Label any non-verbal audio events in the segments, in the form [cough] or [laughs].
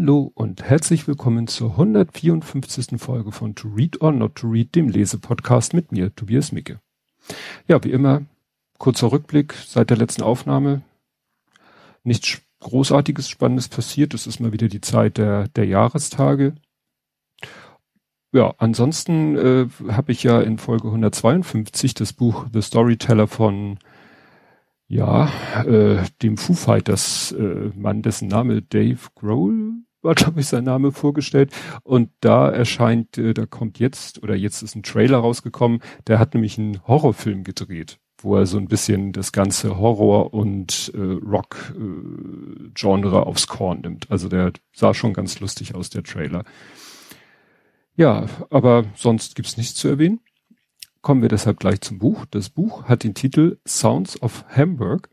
Hallo und herzlich willkommen zur 154. Folge von To Read or Not to Read, dem Lesepodcast mit mir, Tobias Micke. Ja, wie immer, kurzer Rückblick seit der letzten Aufnahme. Nichts Großartiges, Spannendes passiert. Es ist mal wieder die Zeit der, der Jahrestage. Ja, ansonsten äh, habe ich ja in Folge 152 das Buch The Storyteller von ja, äh, dem Foo Fighters äh, Mann, dessen Name Dave Grohl war, glaube ich, sein Name vorgestellt. Und da erscheint, äh, da kommt jetzt, oder jetzt ist ein Trailer rausgekommen, der hat nämlich einen Horrorfilm gedreht, wo er so ein bisschen das ganze Horror- und äh, Rock-Genre äh, aufs Korn nimmt. Also der sah schon ganz lustig aus, der Trailer. Ja, aber sonst gibt's nichts zu erwähnen. Kommen wir deshalb gleich zum Buch. Das Buch hat den Titel Sounds of Hamburg,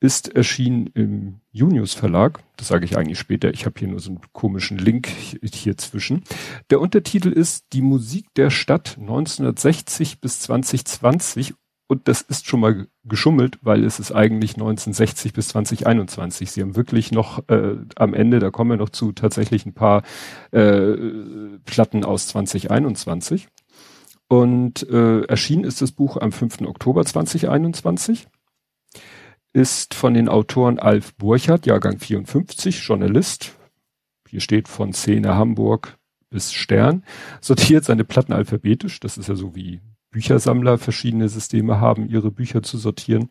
ist erschienen im Junius Verlag. Das sage ich eigentlich später. Ich habe hier nur so einen komischen Link hier zwischen. Der Untertitel ist Die Musik der Stadt 1960 bis 2020 und das ist schon mal geschummelt, weil es ist eigentlich 1960 bis 2021. Sie haben wirklich noch äh, am Ende, da kommen wir noch zu, tatsächlich ein paar äh, Platten aus 2021. Und äh, erschienen ist das Buch am 5. Oktober 2021. Ist von den Autoren Alf Burchardt, Jahrgang 54, Journalist. Hier steht von Szene Hamburg bis Stern. Sortiert seine Platten alphabetisch. Das ist ja so wie Büchersammler verschiedene Systeme haben, ihre Bücher zu sortieren.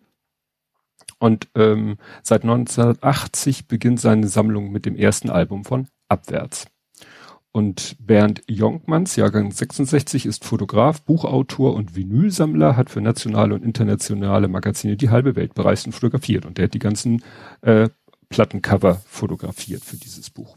Und ähm, seit 1980 beginnt seine Sammlung mit dem ersten Album von Abwärts. Und Bernd Jonkmanns, Jahrgang 66, ist Fotograf, Buchautor und Vinylsammler, hat für nationale und internationale Magazine die halbe Welt bereist und fotografiert. Und der hat die ganzen äh, Plattencover fotografiert für dieses Buch.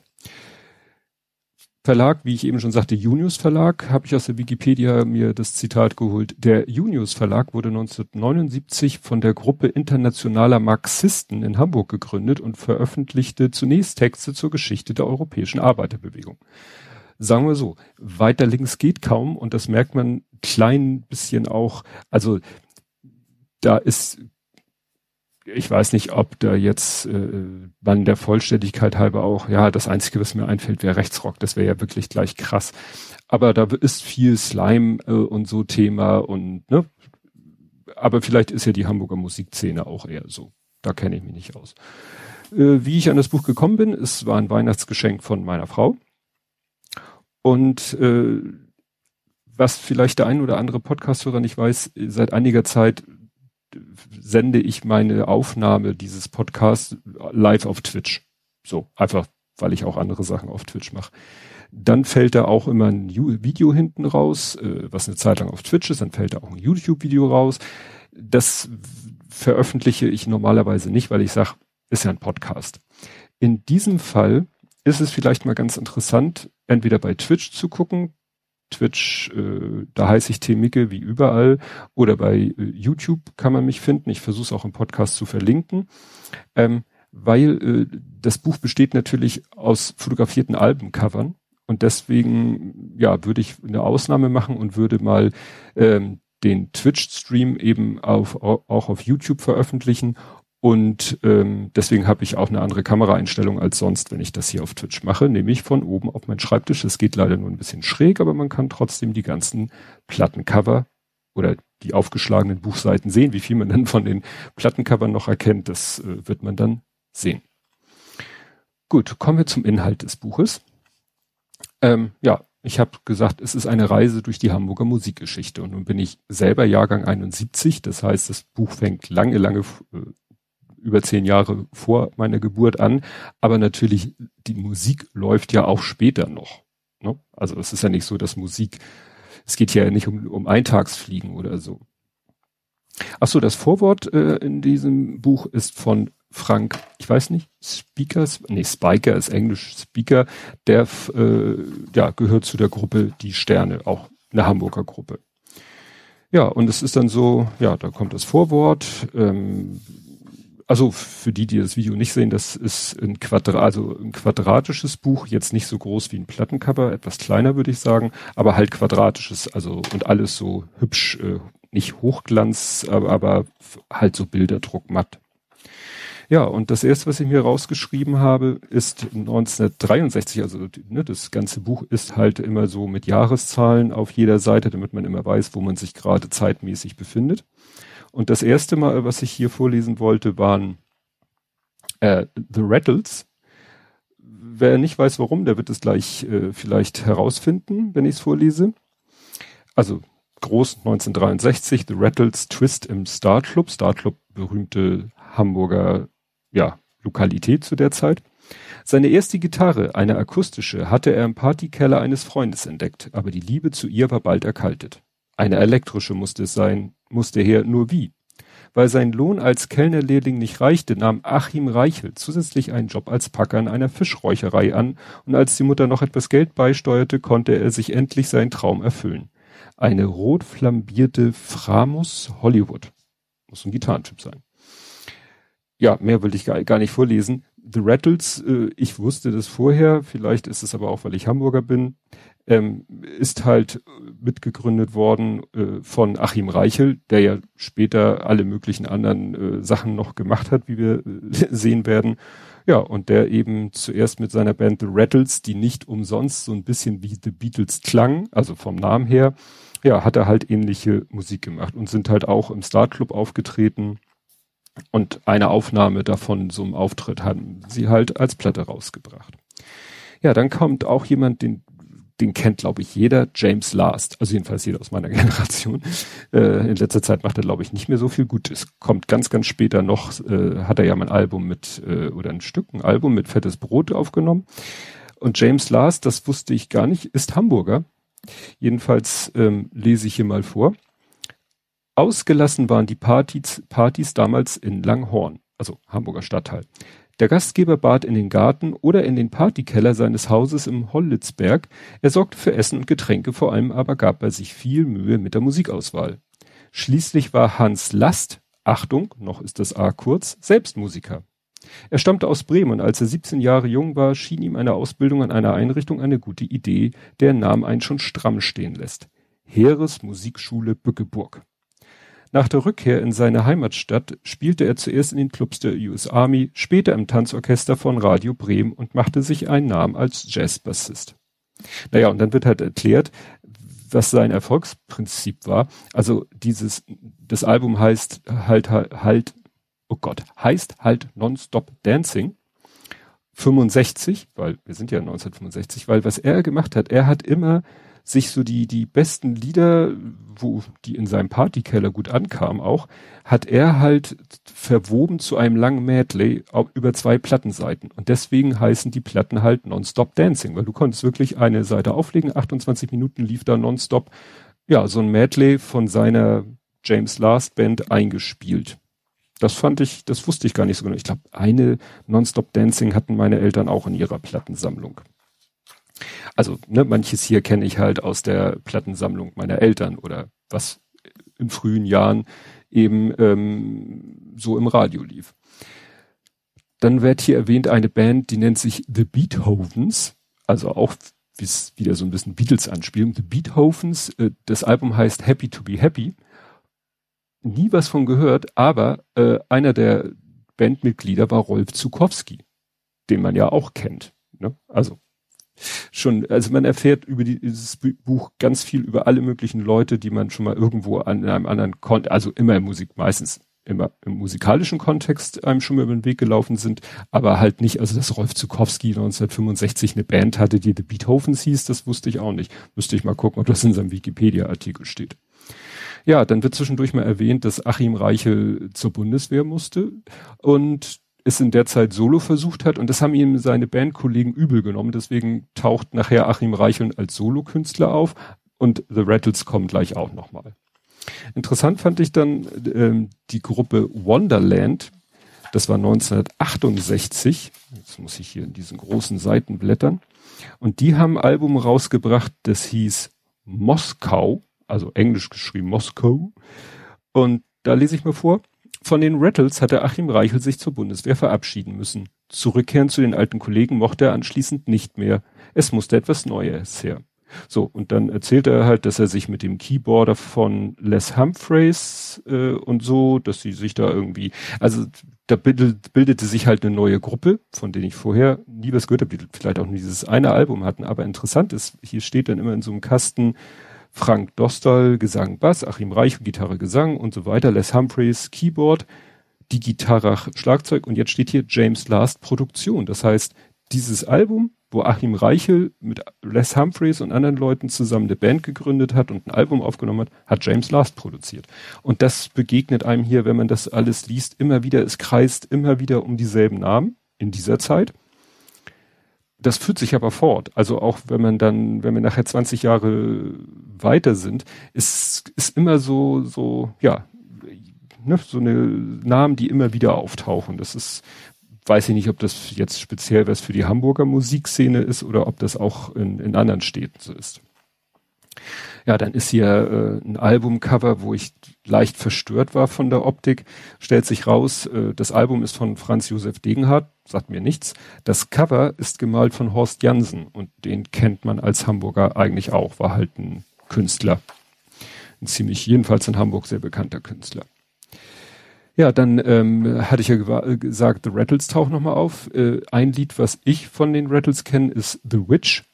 Verlag, wie ich eben schon sagte, Junius Verlag, habe ich aus der Wikipedia mir das Zitat geholt. Der Junius Verlag wurde 1979 von der Gruppe internationaler Marxisten in Hamburg gegründet und veröffentlichte zunächst Texte zur Geschichte der europäischen Arbeiterbewegung sagen wir so, weiter links geht kaum und das merkt man klein bisschen auch, also da ist, ich weiß nicht, ob da jetzt äh, man der Vollständigkeit halber auch, ja, das Einzige, was mir einfällt, wäre Rechtsrock, das wäre ja wirklich gleich krass. Aber da ist viel Slime äh, und so Thema und ne, aber vielleicht ist ja die Hamburger Musikszene auch eher so. Da kenne ich mich nicht aus. Äh, wie ich an das Buch gekommen bin, es war ein Weihnachtsgeschenk von meiner Frau. Und äh, was vielleicht der ein oder andere Podcasthörer nicht weiß, seit einiger Zeit sende ich meine Aufnahme dieses Podcasts live auf Twitch. So, einfach, weil ich auch andere Sachen auf Twitch mache. Dann fällt da auch immer ein Video hinten raus, äh, was eine Zeit lang auf Twitch ist, dann fällt da auch ein YouTube-Video raus. Das veröffentliche ich normalerweise nicht, weil ich sage, ist ja ein Podcast. In diesem Fall ist es vielleicht mal ganz interessant, entweder bei Twitch zu gucken. Twitch, äh, da heiße ich Temike wie überall, oder bei äh, YouTube kann man mich finden. Ich versuche es auch im Podcast zu verlinken, ähm, weil äh, das Buch besteht natürlich aus fotografierten Albencovern und deswegen ja würde ich eine Ausnahme machen und würde mal ähm, den Twitch-Stream eben auf, auch auf YouTube veröffentlichen und ähm, deswegen habe ich auch eine andere Kameraeinstellung als sonst, wenn ich das hier auf Twitch mache, nämlich von oben auf meinen Schreibtisch. Es geht leider nur ein bisschen schräg, aber man kann trotzdem die ganzen Plattencover oder die aufgeschlagenen Buchseiten sehen. Wie viel man dann von den Plattencovern noch erkennt, das äh, wird man dann sehen. Gut, kommen wir zum Inhalt des Buches. Ähm, ja, ich habe gesagt, es ist eine Reise durch die Hamburger Musikgeschichte. Und nun bin ich selber Jahrgang 71. Das heißt, das Buch fängt lange, lange äh, über zehn Jahre vor meiner Geburt an. Aber natürlich, die Musik läuft ja auch später noch. Ne? Also es ist ja nicht so, dass Musik, es geht ja nicht um, um Eintagsfliegen oder so. Ach so, das Vorwort äh, in diesem Buch ist von Frank, ich weiß nicht, Speakers, nee, Spiker ist Englisch, Speaker, der äh, ja, gehört zu der Gruppe Die Sterne, auch eine Hamburger Gruppe. Ja, und es ist dann so, ja, da kommt das Vorwort, ähm, also für die, die das Video nicht sehen, das ist ein Quadrat, also ein quadratisches Buch, jetzt nicht so groß wie ein Plattencover, etwas kleiner würde ich sagen, aber halt quadratisches, also und alles so hübsch, äh, nicht Hochglanz, aber, aber halt so Bilderdruck matt. Ja, und das erste, was ich mir rausgeschrieben habe, ist 1963, also ne, das ganze Buch ist halt immer so mit Jahreszahlen auf jeder Seite, damit man immer weiß, wo man sich gerade zeitmäßig befindet. Und das erste Mal, was ich hier vorlesen wollte, waren äh, The Rattles. Wer nicht weiß, warum, der wird es gleich äh, vielleicht herausfinden, wenn ich es vorlese. Also groß 1963, The Rattles Twist im Star Club. Star Club, berühmte Hamburger ja, Lokalität zu der Zeit. Seine erste Gitarre, eine akustische, hatte er im Partykeller eines Freundes entdeckt, aber die Liebe zu ihr war bald erkaltet. Eine elektrische musste es sein, musste her, nur wie? Weil sein Lohn als Kellnerlehrling nicht reichte, nahm Achim Reichel zusätzlich einen Job als Packer in einer Fischräucherei an und als die Mutter noch etwas Geld beisteuerte, konnte er sich endlich seinen Traum erfüllen. Eine rot flambierte Framus Hollywood. Muss ein Gitarrentyp sein ja, mehr will ich gar, nicht vorlesen. The Rattles, äh, ich wusste das vorher, vielleicht ist es aber auch, weil ich Hamburger bin, ähm, ist halt mitgegründet worden äh, von Achim Reichel, der ja später alle möglichen anderen äh, Sachen noch gemacht hat, wie wir äh, [laughs] sehen werden. Ja, und der eben zuerst mit seiner Band The Rattles, die nicht umsonst so ein bisschen wie The Beatles klang, also vom Namen her, ja, hat er halt ähnliche Musik gemacht und sind halt auch im Star Club aufgetreten und eine Aufnahme davon, so einem Auftritt, haben sie halt als Platte rausgebracht. Ja, dann kommt auch jemand, den, den kennt, glaube ich, jeder, James Last, also jedenfalls jeder aus meiner [laughs] Generation. Äh, in letzter Zeit macht er, glaube ich, nicht mehr so viel Gutes. Kommt ganz, ganz später noch, äh, hat er ja mal ein Album mit, äh, oder ein Stück, ein Album mit Fettes Brot aufgenommen. Und James Last, das wusste ich gar nicht, ist Hamburger. Jedenfalls ähm, lese ich hier mal vor. Ausgelassen waren die Partys, Partys damals in Langhorn, also Hamburger Stadtteil. Der Gastgeber bat in den Garten oder in den Partykeller seines Hauses im Hollitzberg. Er sorgte für Essen und Getränke, vor allem aber gab er sich viel Mühe mit der Musikauswahl. Schließlich war Hans Last, Achtung, noch ist das A kurz, selbst Musiker. Er stammte aus Bremen und als er 17 Jahre jung war, schien ihm eine Ausbildung an einer Einrichtung eine gute Idee, deren Namen einen schon stramm stehen lässt. Heeresmusikschule Bückeburg. Nach der Rückkehr in seine Heimatstadt spielte er zuerst in den Clubs der US Army, später im Tanzorchester von Radio Bremen und machte sich einen Namen als Jazzbassist. Naja, und dann wird halt erklärt, was sein Erfolgsprinzip war. Also dieses, das Album heißt halt, halt, halt oh Gott, heißt halt Nonstop Dancing. 65, weil wir sind ja 1965, weil was er gemacht hat, er hat immer sich so die, die besten Lieder, wo die in seinem Partykeller gut ankamen auch, hat er halt verwoben zu einem langen Medley über zwei Plattenseiten. Und deswegen heißen die Platten halt Nonstop Dancing, weil du konntest wirklich eine Seite auflegen, 28 Minuten lief da nonstop, ja, so ein Medley von seiner James Last Band eingespielt. Das fand ich, das wusste ich gar nicht so genau. Ich glaube, eine Nonstop Dancing hatten meine Eltern auch in ihrer Plattensammlung. Also, ne, manches hier kenne ich halt aus der Plattensammlung meiner Eltern oder was in frühen Jahren eben ähm, so im Radio lief. Dann wird hier erwähnt eine Band, die nennt sich The Beethovens, also auch wieder so ein bisschen Beatles anspielen. The Beethovens, äh, das Album heißt Happy to be Happy. Nie was von gehört, aber äh, einer der Bandmitglieder war Rolf Zukowski, den man ja auch kennt. Ne? Also schon, also man erfährt über die, dieses Buch ganz viel über alle möglichen Leute, die man schon mal irgendwo an einem anderen Kontext, also immer im Musik, meistens immer im musikalischen Kontext einem schon mal über den Weg gelaufen sind, aber halt nicht, also dass Rolf Zukowski 1965 eine Band hatte, die The Beethovens hieß, das wusste ich auch nicht. Müsste ich mal gucken, ob das in seinem Wikipedia-Artikel steht. Ja, dann wird zwischendurch mal erwähnt, dass Achim Reichel zur Bundeswehr musste und es in der Zeit solo versucht hat und das haben ihm seine Bandkollegen übel genommen. Deswegen taucht nachher Achim Reicheln als Solokünstler auf und The Rattles kommen gleich auch nochmal. Interessant fand ich dann ähm, die Gruppe Wonderland. Das war 1968. Jetzt muss ich hier in diesen großen Seiten blättern. Und die haben ein Album rausgebracht, das hieß Moskau, also englisch geschrieben Moskau. Und da lese ich mal vor. Von den Rattles hatte Achim Reichel sich zur Bundeswehr verabschieden müssen. Zurückkehren zu den alten Kollegen mochte er anschließend nicht mehr. Es musste etwas Neues her. So, und dann erzählt er halt, dass er sich mit dem Keyboarder von Les Humphreys äh, und so, dass sie sich da irgendwie, also da bildet, bildete sich halt eine neue Gruppe, von denen ich vorher nie was gehört habe, die vielleicht auch nur dieses eine Album hatten. Aber interessant ist, hier steht dann immer in so einem Kasten Frank Dostal, Gesang, Bass, Achim Reich, Gitarre, Gesang und so weiter, Les Humphreys, Keyboard, die Gitarre, Schlagzeug und jetzt steht hier James Last Produktion. Das heißt, dieses Album, wo Achim Reichel mit Les Humphreys und anderen Leuten zusammen eine Band gegründet hat und ein Album aufgenommen hat, hat James Last produziert. Und das begegnet einem hier, wenn man das alles liest, immer wieder, es kreist immer wieder um dieselben Namen in dieser Zeit. Das führt sich aber fort. Also auch wenn man dann, wenn wir nachher 20 Jahre weiter sind, ist, ist immer so, so, ja, ne, so eine Namen, die immer wieder auftauchen. Das ist, weiß ich nicht, ob das jetzt speziell was für die Hamburger Musikszene ist oder ob das auch in, in anderen Städten so ist. Ja, dann ist hier äh, ein Albumcover, wo ich leicht verstört war von der Optik. Stellt sich raus, äh, das Album ist von Franz Josef Degenhardt, sagt mir nichts. Das Cover ist gemalt von Horst Jansen und den kennt man als Hamburger eigentlich auch, war halt ein Künstler. Ein ziemlich, jedenfalls in Hamburg sehr bekannter Künstler. Ja, dann ähm, hatte ich ja gesagt, The Rattles taucht nochmal auf. Äh, ein Lied, was ich von den Rattles kenne, ist The Witch.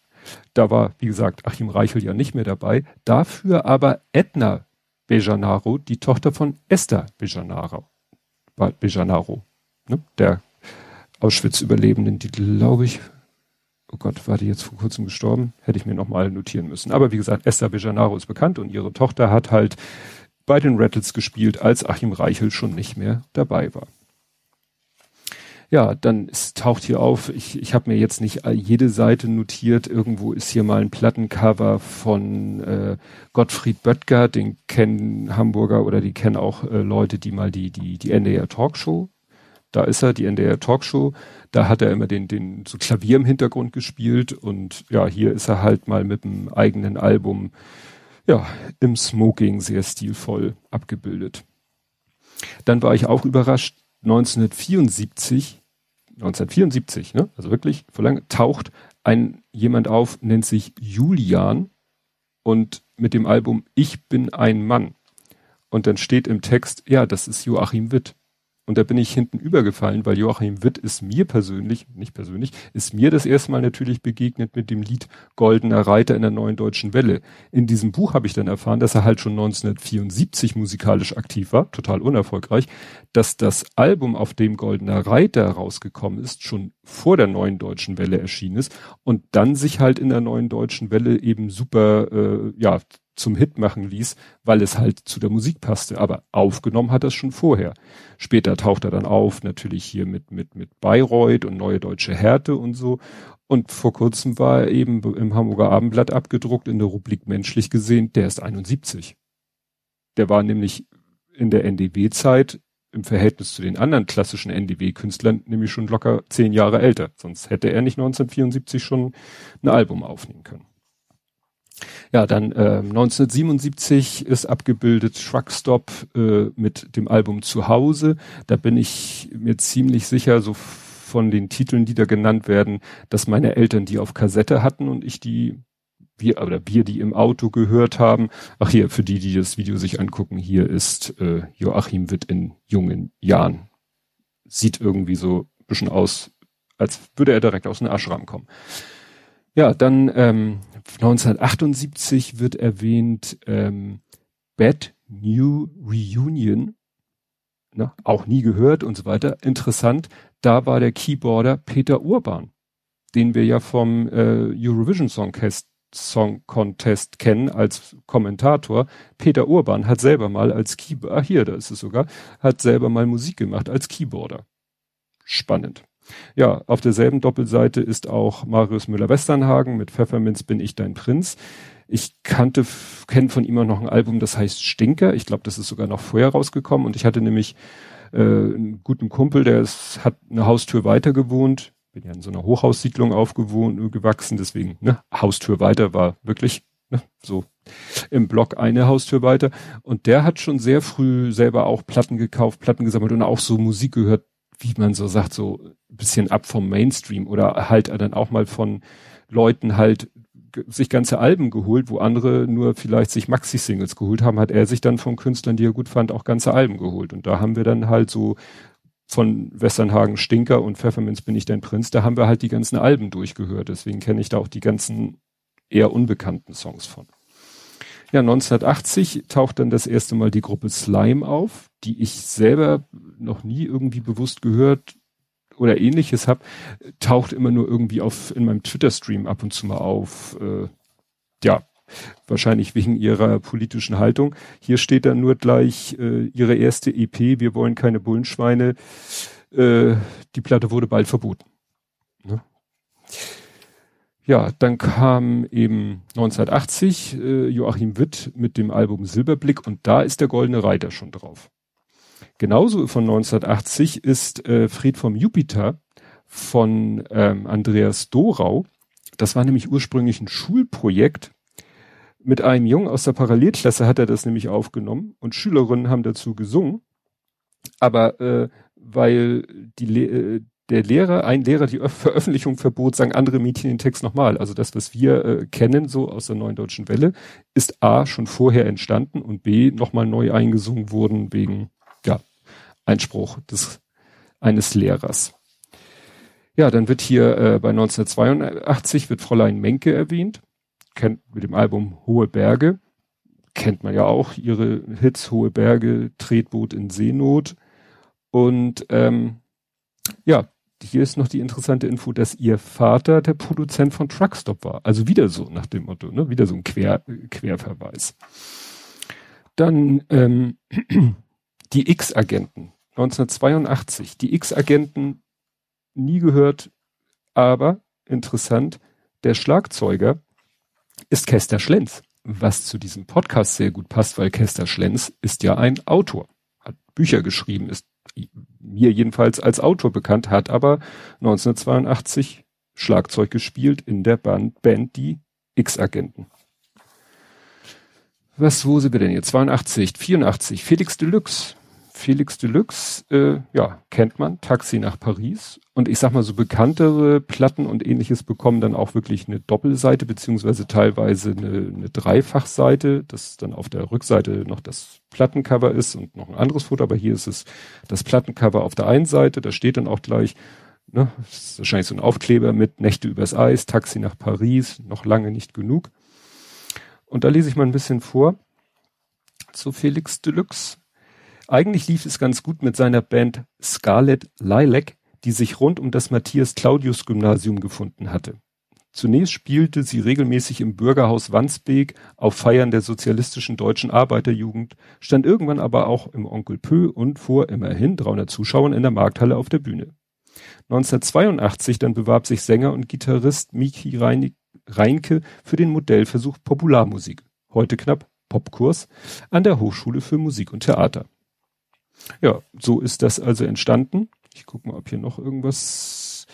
Da war, wie gesagt, Achim Reichel ja nicht mehr dabei. Dafür aber Edna Bejanaro, die Tochter von Esther Bejanaro. Bejanaro, ne? der Auschwitz-Überlebenden, die glaube ich, oh Gott, war die jetzt vor kurzem gestorben? Hätte ich mir nochmal notieren müssen. Aber wie gesagt, Esther Bejanaro ist bekannt und ihre Tochter hat halt bei den Rattles gespielt, als Achim Reichel schon nicht mehr dabei war. Ja, dann es taucht hier auf, ich, ich habe mir jetzt nicht jede Seite notiert, irgendwo ist hier mal ein Plattencover von äh, Gottfried Böttger, den kennen Hamburger oder die kennen auch äh, Leute, die mal die, die, die NDR Talkshow, da ist er, die NDR Talkshow, da hat er immer den, den so Klavier im Hintergrund gespielt. Und ja, hier ist er halt mal mit einem eigenen Album ja, im Smoking sehr stilvoll abgebildet. Dann war ich auch überrascht, 1974, 1974, ne, also wirklich vor lange, taucht ein jemand auf, nennt sich Julian und mit dem Album Ich bin ein Mann. Und dann steht im Text, ja, das ist Joachim Witt. Und da bin ich hinten übergefallen, weil Joachim Witt ist mir persönlich, nicht persönlich, ist mir das erste Mal natürlich begegnet mit dem Lied Goldener Reiter in der neuen deutschen Welle. In diesem Buch habe ich dann erfahren, dass er halt schon 1974 musikalisch aktiv war, total unerfolgreich, dass das Album, auf dem Goldener Reiter rausgekommen ist, schon vor der neuen deutschen Welle erschienen ist und dann sich halt in der neuen deutschen Welle eben super, äh, ja, zum Hit machen ließ, weil es halt zu der Musik passte. Aber aufgenommen hat er es schon vorher. Später taucht er dann auf, natürlich hier mit, mit, mit Bayreuth und Neue Deutsche Härte und so. Und vor kurzem war er eben im Hamburger Abendblatt abgedruckt in der Rubrik Menschlich gesehen, der ist 71. Der war nämlich in der NDW-Zeit im Verhältnis zu den anderen klassischen NDW-Künstlern nämlich schon locker zehn Jahre älter. Sonst hätte er nicht 1974 schon ein Album aufnehmen können. Ja, dann äh, 1977 ist abgebildet Truckstop äh, mit dem Album Zuhause. Da bin ich mir ziemlich sicher, so von den Titeln, die da genannt werden, dass meine Eltern die auf Kassette hatten und ich die wir oder wir die im Auto gehört haben. Ach hier, für die, die das Video sich angucken, hier ist äh, Joachim Witt in jungen Jahren. Sieht irgendwie so ein bisschen aus, als würde er direkt aus einem Ashram kommen. Ja, dann ähm, 1978 wird erwähnt ähm, Bad New Reunion, ne, auch nie gehört und so weiter. Interessant, da war der Keyboarder Peter Urban, den wir ja vom äh, Eurovision Song, Song Contest kennen als Kommentator. Peter Urban hat selber mal als Keyboarder, ah hier, da ist es sogar, hat selber mal Musik gemacht als Keyboarder. Spannend. Ja, auf derselben Doppelseite ist auch Marius Müller-Westernhagen mit Pfefferminz bin ich dein Prinz. Ich kannte, kenne von ihm auch noch ein Album, das heißt Stinker. Ich glaube, das ist sogar noch vorher rausgekommen. Und ich hatte nämlich äh, einen guten Kumpel, der ist, hat eine Haustür weiter gewohnt. Bin ja in so einer Hochhaussiedlung aufgewohnt, gewachsen, deswegen, ne, Haustür weiter war wirklich ne, so im Block eine Haustür weiter. Und der hat schon sehr früh selber auch Platten gekauft, Platten gesammelt und auch so Musik gehört, wie man so sagt, so ein bisschen ab vom Mainstream oder halt dann auch mal von Leuten halt sich ganze Alben geholt, wo andere nur vielleicht sich Maxi-Singles geholt haben, hat er sich dann von Künstlern, die er gut fand, auch ganze Alben geholt. Und da haben wir dann halt so von Westernhagen Stinker und Pfefferminz bin ich dein Prinz, da haben wir halt die ganzen Alben durchgehört. Deswegen kenne ich da auch die ganzen eher unbekannten Songs von. Ja, 1980 taucht dann das erste Mal die Gruppe Slime auf, die ich selber noch nie irgendwie bewusst gehört oder ähnliches habe, taucht immer nur irgendwie auf in meinem Twitter-Stream ab und zu mal auf. Äh, ja, wahrscheinlich wegen ihrer politischen Haltung. Hier steht dann nur gleich äh, ihre erste EP, wir wollen keine Bullenschweine. Äh, die Platte wurde bald verboten. Ja, dann kam eben 1980 äh, Joachim Witt mit dem Album Silberblick und da ist der Goldene Reiter schon drauf. Genauso von 1980 ist äh, Fried vom Jupiter von ähm, Andreas Dorau. Das war nämlich ursprünglich ein Schulprojekt. Mit einem Jungen aus der Parallelklasse hat er das nämlich aufgenommen und Schülerinnen haben dazu gesungen. Aber äh, weil die äh, der Lehrer, ein Lehrer die Veröffentlichung verbot, sagen andere Mädchen den Text nochmal. Also das, was wir äh, kennen, so aus der Neuen Deutschen Welle, ist A schon vorher entstanden und B nochmal neu eingesungen worden wegen ja, Einspruch des eines Lehrers. Ja, dann wird hier äh, bei 1982 wird Fräulein Menke erwähnt, kennt mit dem Album Hohe Berge, kennt man ja auch ihre Hits Hohe Berge, Tretboot in Seenot und ähm, ja, hier ist noch die interessante Info, dass ihr Vater der Produzent von Truckstop war. Also wieder so nach dem Motto, ne? wieder so ein Quer, Querverweis. Dann ähm, [clears throat] die X-Agenten 1982. Die X-Agenten nie gehört, aber interessant, der Schlagzeuger ist Kester Schlenz, was zu diesem Podcast sehr gut passt, weil Kester Schlenz ist ja ein Autor, hat Bücher geschrieben, ist mir jedenfalls als Autor bekannt, hat aber 1982 Schlagzeug gespielt in der Band, Band die X-Agenten. Was, wo sind wir denn jetzt? 82, 84, Felix Deluxe. Felix Deluxe, äh, ja, kennt man, Taxi nach Paris. Und ich sag mal, so bekanntere Platten und ähnliches bekommen dann auch wirklich eine Doppelseite, beziehungsweise teilweise eine, eine Dreifachseite, das dann auf der Rückseite noch das Plattencover ist und noch ein anderes Foto, aber hier ist es das Plattencover auf der einen Seite, da steht dann auch gleich, ne, ist wahrscheinlich so ein Aufkleber mit Nächte übers Eis, Taxi nach Paris, noch lange nicht genug. Und da lese ich mal ein bisschen vor zu Felix Deluxe. Eigentlich lief es ganz gut mit seiner Band Scarlet Lilac, die sich rund um das Matthias-Claudius-Gymnasium gefunden hatte. Zunächst spielte sie regelmäßig im Bürgerhaus Wandsbek auf Feiern der sozialistischen deutschen Arbeiterjugend, stand irgendwann aber auch im Onkel Pö und vor immerhin 300 Zuschauern in der Markthalle auf der Bühne. 1982 dann bewarb sich Sänger und Gitarrist Miki Reinke für den Modellversuch Popularmusik, heute knapp Popkurs, an der Hochschule für Musik und Theater. Ja, so ist das also entstanden. Ich gucke mal, ob hier noch irgendwas.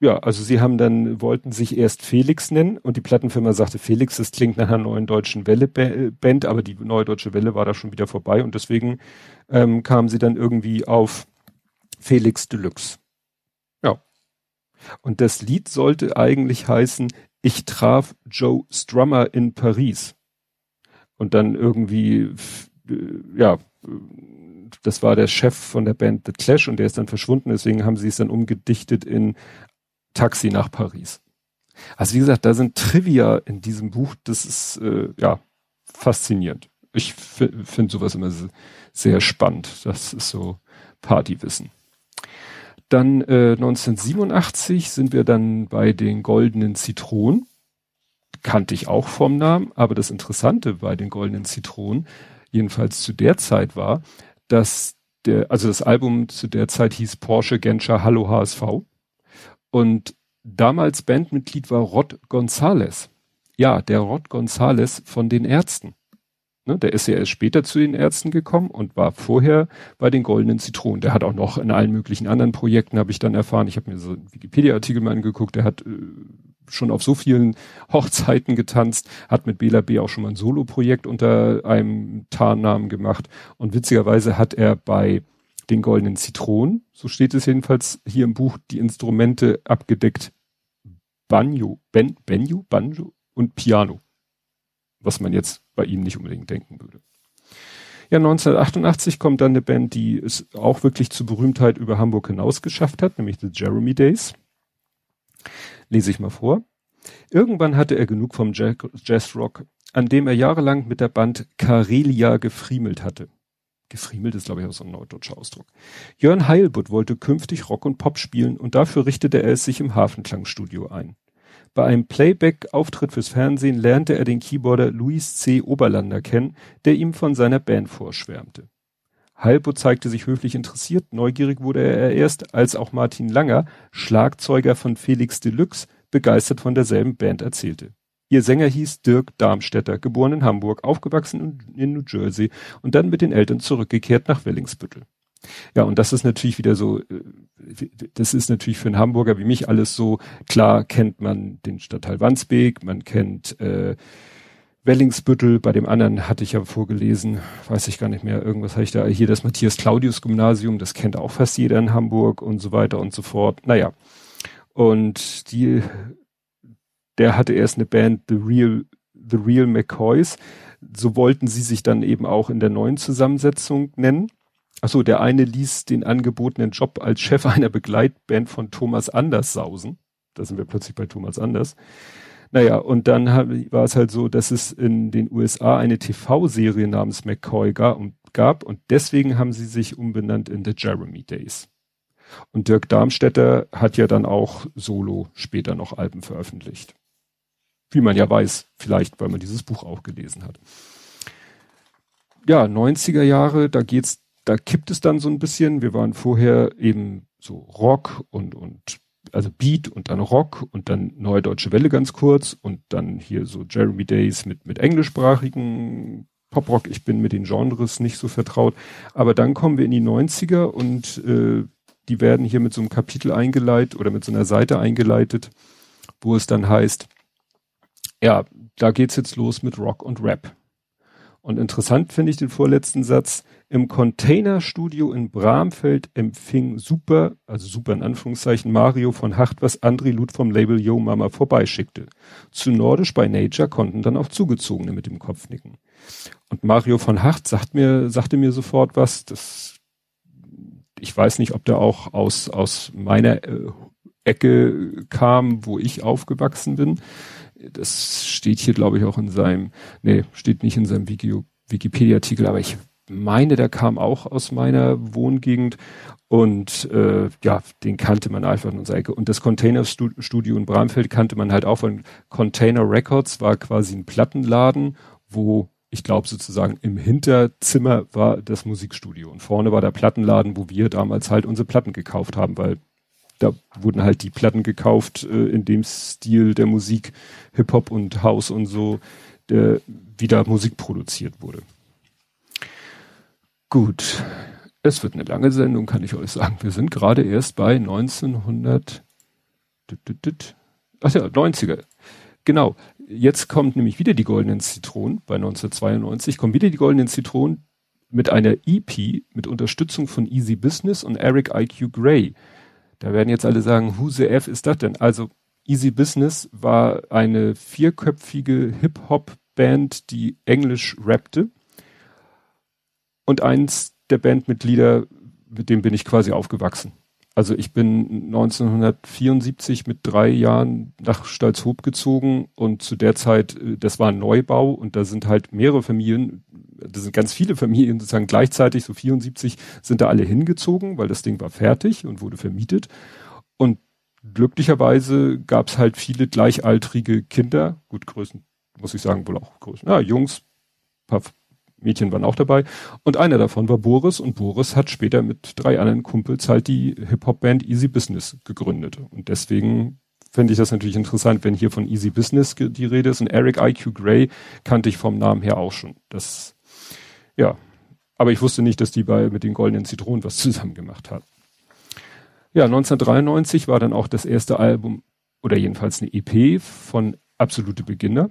Ja, also sie haben dann, wollten sich erst Felix nennen und die Plattenfirma sagte, Felix, das klingt nach einer neuen deutschen Welle-Band, aber die neue deutsche Welle war da schon wieder vorbei und deswegen ähm, kamen sie dann irgendwie auf Felix Deluxe. Ja. Und das Lied sollte eigentlich heißen, ich traf Joe Strummer in Paris. Und dann irgendwie, ja, das war der Chef von der Band The Clash und der ist dann verschwunden, deswegen haben sie es dann umgedichtet in Taxi nach Paris. Also wie gesagt, da sind Trivia in diesem Buch, das ist äh, ja faszinierend. Ich finde sowas immer sehr spannend. Das ist so Partywissen. Dann äh, 1987 sind wir dann bei den goldenen Zitronen. Kannte ich auch vom Namen, aber das Interessante bei den goldenen Zitronen, jedenfalls zu der Zeit war, dass der, also das Album zu der Zeit hieß Porsche Genscher Hallo HSV und damals Bandmitglied war Rod Gonzales. Ja, der Rod Gonzales von den Ärzten. Ne, der ist ja erst später zu den Ärzten gekommen und war vorher bei den Goldenen Zitronen. Der hat auch noch in allen möglichen anderen Projekten, habe ich dann erfahren. Ich habe mir so einen Wikipedia-Artikel mal angeguckt. Der hat äh, schon auf so vielen [laughs] Hochzeiten getanzt, hat mit Bela B auch schon mal ein Solo-Projekt unter einem Tarnnamen gemacht und witzigerweise hat er bei den goldenen Zitronen, so steht es jedenfalls hier im Buch, die Instrumente abgedeckt Banjo, ben, Benjo, Banjo und Piano. Was man jetzt bei ihm nicht unbedingt denken würde. Ja, 1988 kommt dann eine Band, die es auch wirklich zur Berühmtheit über Hamburg hinaus geschafft hat, nämlich The Jeremy Days. Lese ich mal vor. Irgendwann hatte er genug vom Jazzrock, an dem er jahrelang mit der Band Karelia gefriemelt hatte. Gefriemelt ist, glaube ich, auch so ein neudeutscher Ausdruck. Jörn Heilbutt wollte künftig Rock und Pop spielen und dafür richtete er es sich im Hafenklangstudio ein. Bei einem Playback-Auftritt fürs Fernsehen lernte er den Keyboarder Luis C. Oberlander kennen, der ihm von seiner Band vorschwärmte. Heilbutt zeigte sich höflich interessiert, neugierig wurde er erst, als auch Martin Langer, Schlagzeuger von Felix Deluxe, begeistert von derselben Band erzählte. Ihr Sänger hieß Dirk Darmstädter, geboren in Hamburg, aufgewachsen in New Jersey und dann mit den Eltern zurückgekehrt nach Wellingsbüttel. Ja, und das ist natürlich wieder so, äh, das ist natürlich für einen Hamburger wie mich alles so, klar kennt man den Stadtteil Wandsbek, man kennt äh, Wellingsbüttel, bei dem anderen hatte ich ja vorgelesen, weiß ich gar nicht mehr, irgendwas habe ich da, hier das Matthias Claudius Gymnasium, das kennt auch fast jeder in Hamburg und so weiter und so fort. Naja, und die, der hatte erst eine Band, The Real, The Real McCoys. So wollten sie sich dann eben auch in der neuen Zusammensetzung nennen. Achso, der eine ließ den angebotenen Job als Chef einer Begleitband von Thomas Anders sausen. Da sind wir plötzlich bei Thomas Anders. Naja, und dann war es halt so, dass es in den USA eine TV-Serie namens McCoy gab und deswegen haben sie sich umbenannt in The Jeremy Days. Und Dirk Darmstädter hat ja dann auch solo später noch Alben veröffentlicht. Wie man ja weiß, vielleicht, weil man dieses Buch auch gelesen hat. Ja, 90er Jahre, da geht's, da kippt es dann so ein bisschen. Wir waren vorher eben so Rock und, und, also Beat und dann Rock und dann Neue Deutsche Welle ganz kurz und dann hier so Jeremy Days mit, mit englischsprachigen Poprock. Ich bin mit den Genres nicht so vertraut. Aber dann kommen wir in die 90er und äh, die werden hier mit so einem Kapitel eingeleitet oder mit so einer Seite eingeleitet, wo es dann heißt, ja, da geht's jetzt los mit Rock und Rap. Und interessant finde ich den vorletzten Satz. Im Containerstudio in Bramfeld empfing Super, also Super in Anführungszeichen, Mario von Hacht, was André Lud vom Label Yo Mama vorbeischickte. Zu Nordisch bei Nature konnten dann auch Zugezogene mit dem Kopf nicken. Und Mario von Hacht sagt mir, sagte mir sofort was, das ich weiß nicht, ob der auch aus, aus meiner äh, Ecke kam, wo ich aufgewachsen bin. Das steht hier, glaube ich, auch in seinem, nee, steht nicht in seinem Wikipedia-Artikel, aber ich meine, der kam auch aus meiner Wohngegend und äh, ja, den kannte man einfach in unserer Ecke. Und das Container-Studio in Bramfeld kannte man halt auch von Container Records, war quasi ein Plattenladen, wo ich glaube sozusagen im Hinterzimmer war das Musikstudio und vorne war der Plattenladen, wo wir damals halt unsere Platten gekauft haben, weil da wurden halt die Platten gekauft äh, in dem Stil der Musik, Hip-Hop und House und so, der wieder Musik produziert wurde. Gut, es wird eine lange Sendung, kann ich euch sagen. Wir sind gerade erst bei 1900, ach ja, 90er. Genau. Jetzt kommt nämlich wieder die goldenen Zitronen. Bei 1992 kommen wieder die goldenen Zitronen mit einer EP mit Unterstützung von Easy Business und Eric IQ Gray. Da werden jetzt alle sagen, who the F ist das denn? Also Easy Business war eine vierköpfige Hip-Hop-Band, die Englisch rappte. Und eins der Bandmitglieder, mit dem bin ich quasi aufgewachsen. Also ich bin 1974 mit drei Jahren nach Stalzhoop gezogen und zu der Zeit, äh, das war ein Neubau und da sind halt mehrere Familien, das sind ganz viele Familien sozusagen gleichzeitig, so 74 sind da alle hingezogen, weil das Ding war fertig und wurde vermietet. Und glücklicherweise gab es halt viele gleichaltrige Kinder, gut Größen, muss ich sagen, wohl auch Größen, ja, Jungs, paar Mädchen waren auch dabei. Und einer davon war Boris und Boris hat später mit drei anderen Kumpels halt die Hip-Hop-Band Easy Business gegründet. Und deswegen fände ich das natürlich interessant, wenn hier von Easy Business die Rede ist. Und Eric IQ Gray kannte ich vom Namen her auch schon. Das, ja. Aber ich wusste nicht, dass die bei mit den goldenen Zitronen was zusammen gemacht hat. Ja, 1993 war dann auch das erste Album oder jedenfalls eine EP von Absolute Beginner.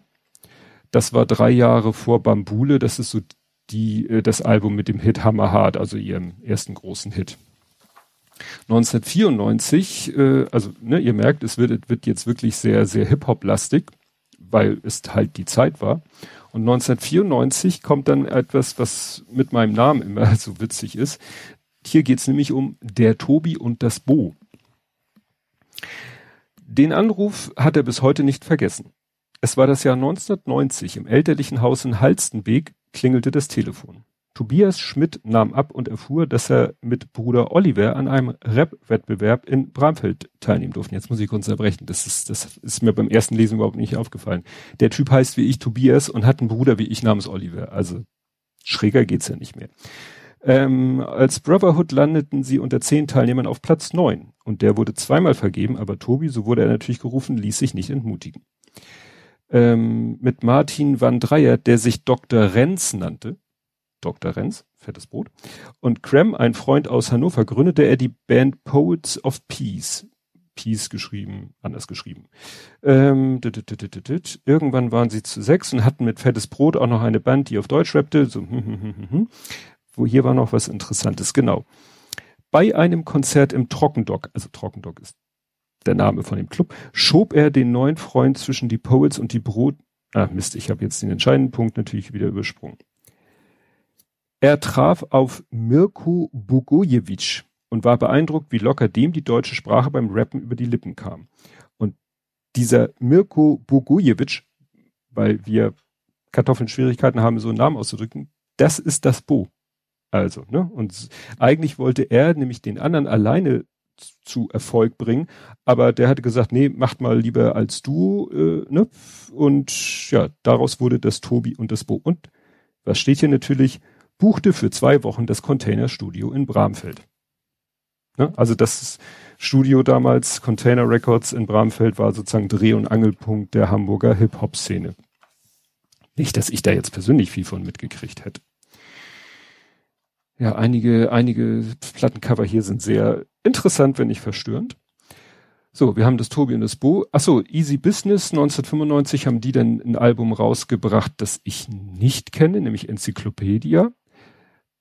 Das war drei Jahre vor Bambule. Das ist so die, äh, das Album mit dem Hit Hammer Hard, also ihrem ersten großen Hit. 1994, äh, also ne, ihr merkt, es wird, wird jetzt wirklich sehr, sehr Hip-Hop-lastig, weil es halt die Zeit war. Und 1994 kommt dann etwas, was mit meinem Namen immer [laughs] so witzig ist. Hier geht's nämlich um der Tobi und das Bo. Den Anruf hat er bis heute nicht vergessen. Es war das Jahr 1990. Im elterlichen Haus in Halstenbeek klingelte das Telefon. Tobias Schmidt nahm ab und erfuhr, dass er mit Bruder Oliver an einem Rap-Wettbewerb in Bramfeld teilnehmen durfte. Jetzt muss ich kurz erbrechen. Das ist, das ist mir beim ersten Lesen überhaupt nicht aufgefallen. Der Typ heißt wie ich Tobias und hat einen Bruder wie ich namens Oliver. Also schräger geht's ja nicht mehr. Ähm, als Brotherhood landeten sie unter zehn Teilnehmern auf Platz neun und der wurde zweimal vergeben, aber Tobi, so wurde er natürlich gerufen, ließ sich nicht entmutigen. Ähm, mit Martin Van Dreyer, der sich Dr. Renz nannte, Dr. Renz, fettes Brot, und Cram, ein Freund aus Hannover, gründete er die Band Poets of Peace. Peace geschrieben, anders geschrieben. Ähm, irgendwann waren sie zu sechs und hatten mit Fettes Brot auch noch eine Band, die auf Deutsch rappte. So, hm, hm, hm, Wo hier war noch was Interessantes, genau. Bei einem Konzert im Trockendock, also Trockendock ist der Name von dem Club, schob er den neuen Freund zwischen die Poets und die Brot. Ah, Mist, ich habe jetzt den entscheidenden Punkt natürlich wieder übersprungen. Er traf auf Mirko Bogojevic und war beeindruckt, wie locker dem die deutsche Sprache beim Rappen über die Lippen kam. Und dieser Mirko Bogojevic, weil wir Kartoffeln Schwierigkeiten haben, so einen Namen auszudrücken, das ist das Bo. Also, ne? Und eigentlich wollte er nämlich den anderen alleine zu Erfolg bringen, aber der hatte gesagt, nee, macht mal lieber als du, äh, ne? Und ja, daraus wurde das Tobi und das Bo. Und was steht hier natürlich? buchte für zwei Wochen das Containerstudio in Bramfeld. Ne? Also das Studio damals, Container Records in Bramfeld, war sozusagen Dreh- und Angelpunkt der Hamburger Hip-Hop-Szene. Nicht, dass ich da jetzt persönlich viel von mitgekriegt hätte. Ja, einige, einige Plattencover hier sind sehr interessant, wenn nicht verstörend. So, wir haben das Tobi und das Bo. Achso, Easy Business 1995 haben die dann ein Album rausgebracht, das ich nicht kenne, nämlich Enzyklopädia.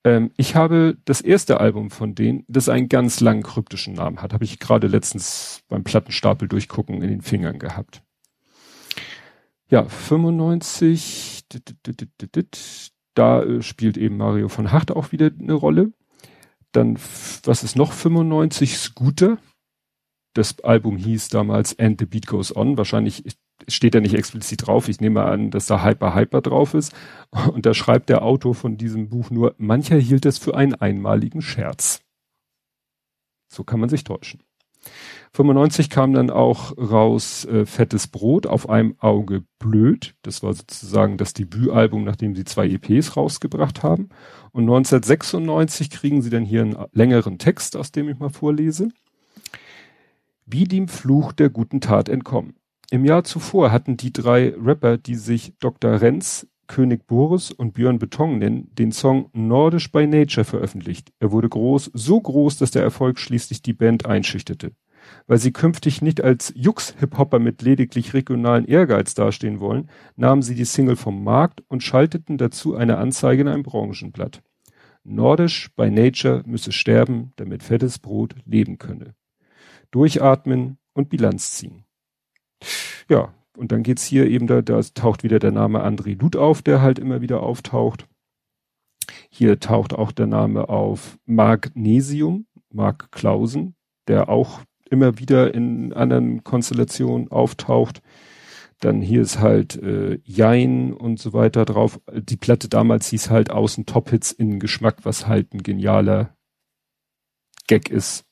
Ähm, ich habe das erste Album von denen, das einen ganz langen kryptischen Namen hat, habe ich gerade letztens beim Plattenstapel durchgucken in den Fingern gehabt. Ja, 95, da äh, spielt eben Mario von Hacht auch wieder eine Rolle. Dann, was ist noch 95? Scooter. Das Album hieß damals And the Beat Goes On. Wahrscheinlich steht da nicht explizit drauf. Ich nehme an, dass da Hyper Hyper drauf ist. [laughs] Und da schreibt der Autor von diesem Buch nur, mancher hielt es für einen einmaligen Scherz. So kann man sich täuschen. 95 kam dann auch raus äh, Fettes Brot auf einem Auge blöd. Das war sozusagen das Debütalbum, nachdem sie zwei EPs rausgebracht haben. Und 1996 kriegen sie dann hier einen längeren Text, aus dem ich mal vorlese. Wie dem Fluch der guten Tat entkommen. Im Jahr zuvor hatten die drei Rapper, die sich Dr. Renz, König Boris und Björn Beton nennen, den Song Nordisch by Nature veröffentlicht. Er wurde groß, so groß, dass der Erfolg schließlich die Band einschüchterte. Weil sie künftig nicht als Jux-Hip-Hopper mit lediglich regionalen Ehrgeiz dastehen wollen, nahmen sie die Single vom Markt und schalteten dazu eine Anzeige in einem Branchenblatt. Nordisch by Nature müsse sterben, damit fettes Brot leben könne. Durchatmen und Bilanz ziehen. Ja, und dann geht's hier eben, da, da taucht wieder der Name André Luth auf, der halt immer wieder auftaucht. Hier taucht auch der Name auf Magnesium, Mark Klausen, der auch immer wieder in anderen Konstellationen auftaucht. Dann hier ist halt äh, Jein und so weiter drauf. Die Platte damals hieß halt Außen Top-Hits in Geschmack, was halt ein genialer Gag ist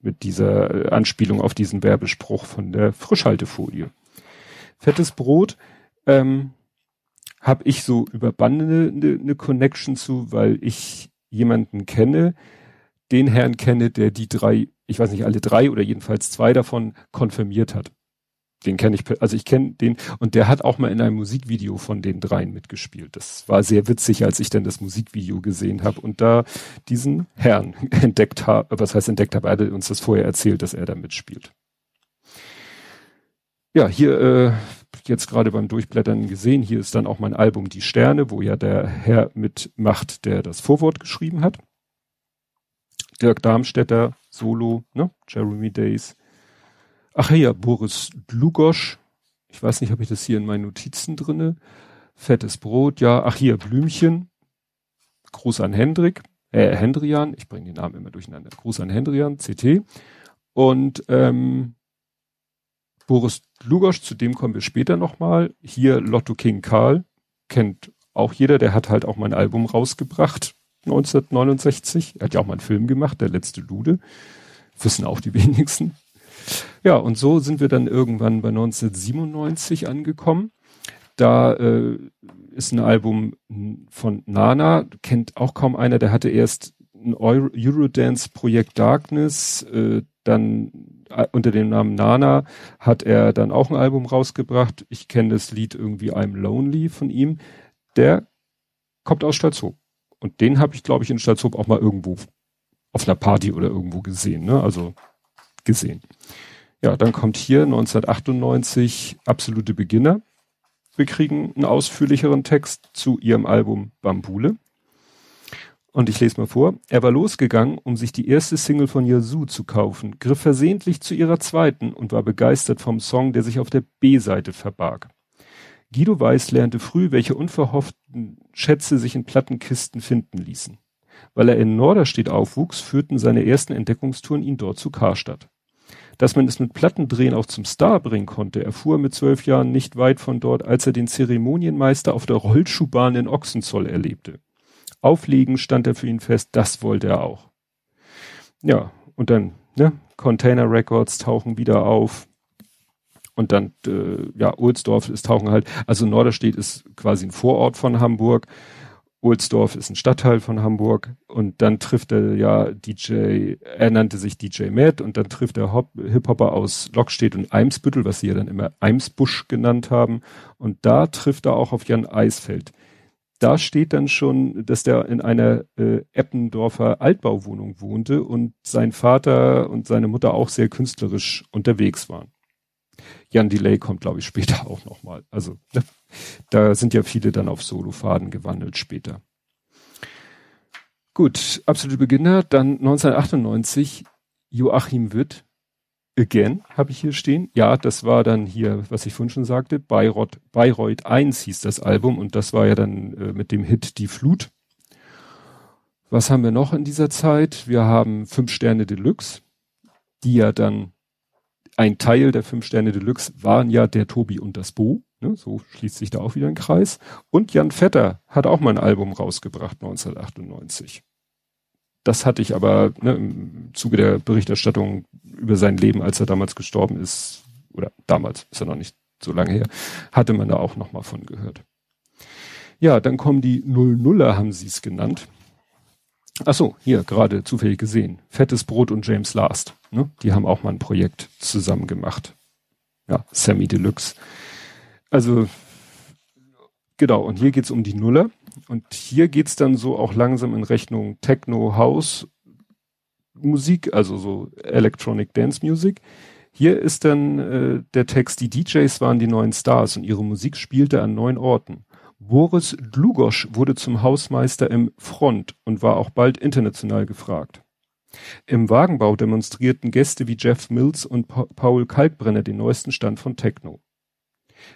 mit dieser äh, Anspielung auf diesen Werbespruch von der Frischhaltefolie. Fettes Brot ähm, habe ich so über Bande eine ne, ne Connection zu, weil ich jemanden kenne, den Herrn kenne, der die drei, ich weiß nicht, alle drei oder jedenfalls zwei davon konfirmiert hat den kenne ich, also ich kenne den und der hat auch mal in einem Musikvideo von den dreien mitgespielt. Das war sehr witzig, als ich dann das Musikvideo gesehen habe und da diesen Herrn [laughs] entdeckt habe, was heißt entdeckt habe, er hat uns das vorher erzählt, dass er da mitspielt. Ja, hier äh, jetzt gerade beim Durchblättern gesehen, hier ist dann auch mein Album Die Sterne, wo ja der Herr mitmacht, der das Vorwort geschrieben hat. Dirk Darmstädter, Solo, ne? Jeremy Days. Ach ja, Boris Dlugosch. Ich weiß nicht, ob ich das hier in meinen Notizen drinne. Fettes Brot, ja. Ach hier, Blümchen. Gruß an Hendrik, äh, Hendrian. Ich bringe den Namen immer durcheinander. Gruß an Hendrian, CT. Und ähm, Boris Dlugosch, zu dem kommen wir später nochmal. Hier Lotto King Karl, kennt auch jeder, der hat halt auch mein Album rausgebracht, 1969. Er hat ja auch mal einen Film gemacht, Der letzte Lude. Wissen auch die [laughs] wenigsten. Ja, und so sind wir dann irgendwann bei 1997 angekommen. Da äh, ist ein Album von Nana, kennt auch kaum einer, der hatte erst ein Eurodance-Projekt Darkness, äh, dann äh, unter dem Namen Nana hat er dann auch ein Album rausgebracht. Ich kenne das Lied irgendwie I'm Lonely von ihm. Der kommt aus Stalzhoop. Und den habe ich, glaube ich, in Stalzhoop auch mal irgendwo auf einer Party oder irgendwo gesehen. Ne? Also gesehen. Ja, dann kommt hier 1998 Absolute Beginner. Wir kriegen einen ausführlicheren Text zu ihrem Album Bambule. Und ich lese mal vor. Er war losgegangen, um sich die erste Single von Yazoo zu kaufen, griff versehentlich zu ihrer zweiten und war begeistert vom Song, der sich auf der B-Seite verbarg. Guido Weiß lernte früh, welche unverhofften Schätze sich in Plattenkisten finden ließen. Weil er in Norderstedt aufwuchs, führten seine ersten Entdeckungstouren ihn dort zu Karstadt. Dass man es mit Plattendrehen auch zum Star bringen konnte, erfuhr er mit zwölf Jahren nicht weit von dort, als er den Zeremonienmeister auf der Rollschuhbahn in Ochsenzoll erlebte. Auflegen stand er für ihn fest, das wollte er auch. Ja, und dann, ne, Container Records tauchen wieder auf. Und dann, äh, ja, Ohlsdorf ist tauchen halt, also Norderstedt ist quasi ein Vorort von Hamburg. Ohlsdorf ist ein Stadtteil von Hamburg und dann trifft er ja DJ, er nannte sich DJ Matt und dann trifft er Hip-Hopper aus Lockstedt und Eimsbüttel, was sie ja dann immer Eimsbusch genannt haben und da trifft er auch auf Jan Eisfeld. Da steht dann schon, dass der in einer äh, Eppendorfer Altbauwohnung wohnte und sein Vater und seine Mutter auch sehr künstlerisch unterwegs waren. Jan Delay kommt, glaube ich, später [laughs] auch nochmal. Also ne, da sind ja viele dann auf Solofaden gewandelt später. Gut, absolute Beginner. Dann 1998 Joachim Witt. Again habe ich hier stehen. Ja, das war dann hier, was ich vorhin schon sagte, Bayreuth, Bayreuth 1 hieß das Album und das war ja dann äh, mit dem Hit Die Flut. Was haben wir noch in dieser Zeit? Wir haben Fünf Sterne Deluxe, die ja dann ein Teil der Fünf Sterne Deluxe waren ja der Tobi und das Bo. Ne, so schließt sich da auch wieder ein Kreis. Und Jan Vetter hat auch mal ein Album rausgebracht 1998. Das hatte ich aber ne, im Zuge der Berichterstattung über sein Leben, als er damals gestorben ist, oder damals ist er noch nicht so lange her, hatte man da auch noch mal von gehört. Ja, dann kommen die Null-Nuller, haben sie es genannt. Ach so, hier gerade zufällig gesehen. Fettes Brot und James Last. Ne? Die haben auch mal ein Projekt zusammen gemacht. Ja, Sammy Deluxe. Also, genau, und hier geht's um die Nuller. Und hier geht's dann so auch langsam in Rechnung Techno, House, Musik, also so Electronic Dance Music. Hier ist dann äh, der Text, die DJs waren die neuen Stars und ihre Musik spielte an neun Orten. Boris Dlugosch wurde zum Hausmeister im Front und war auch bald international gefragt. Im Wagenbau demonstrierten Gäste wie Jeff Mills und pa Paul Kalkbrenner den neuesten Stand von Techno.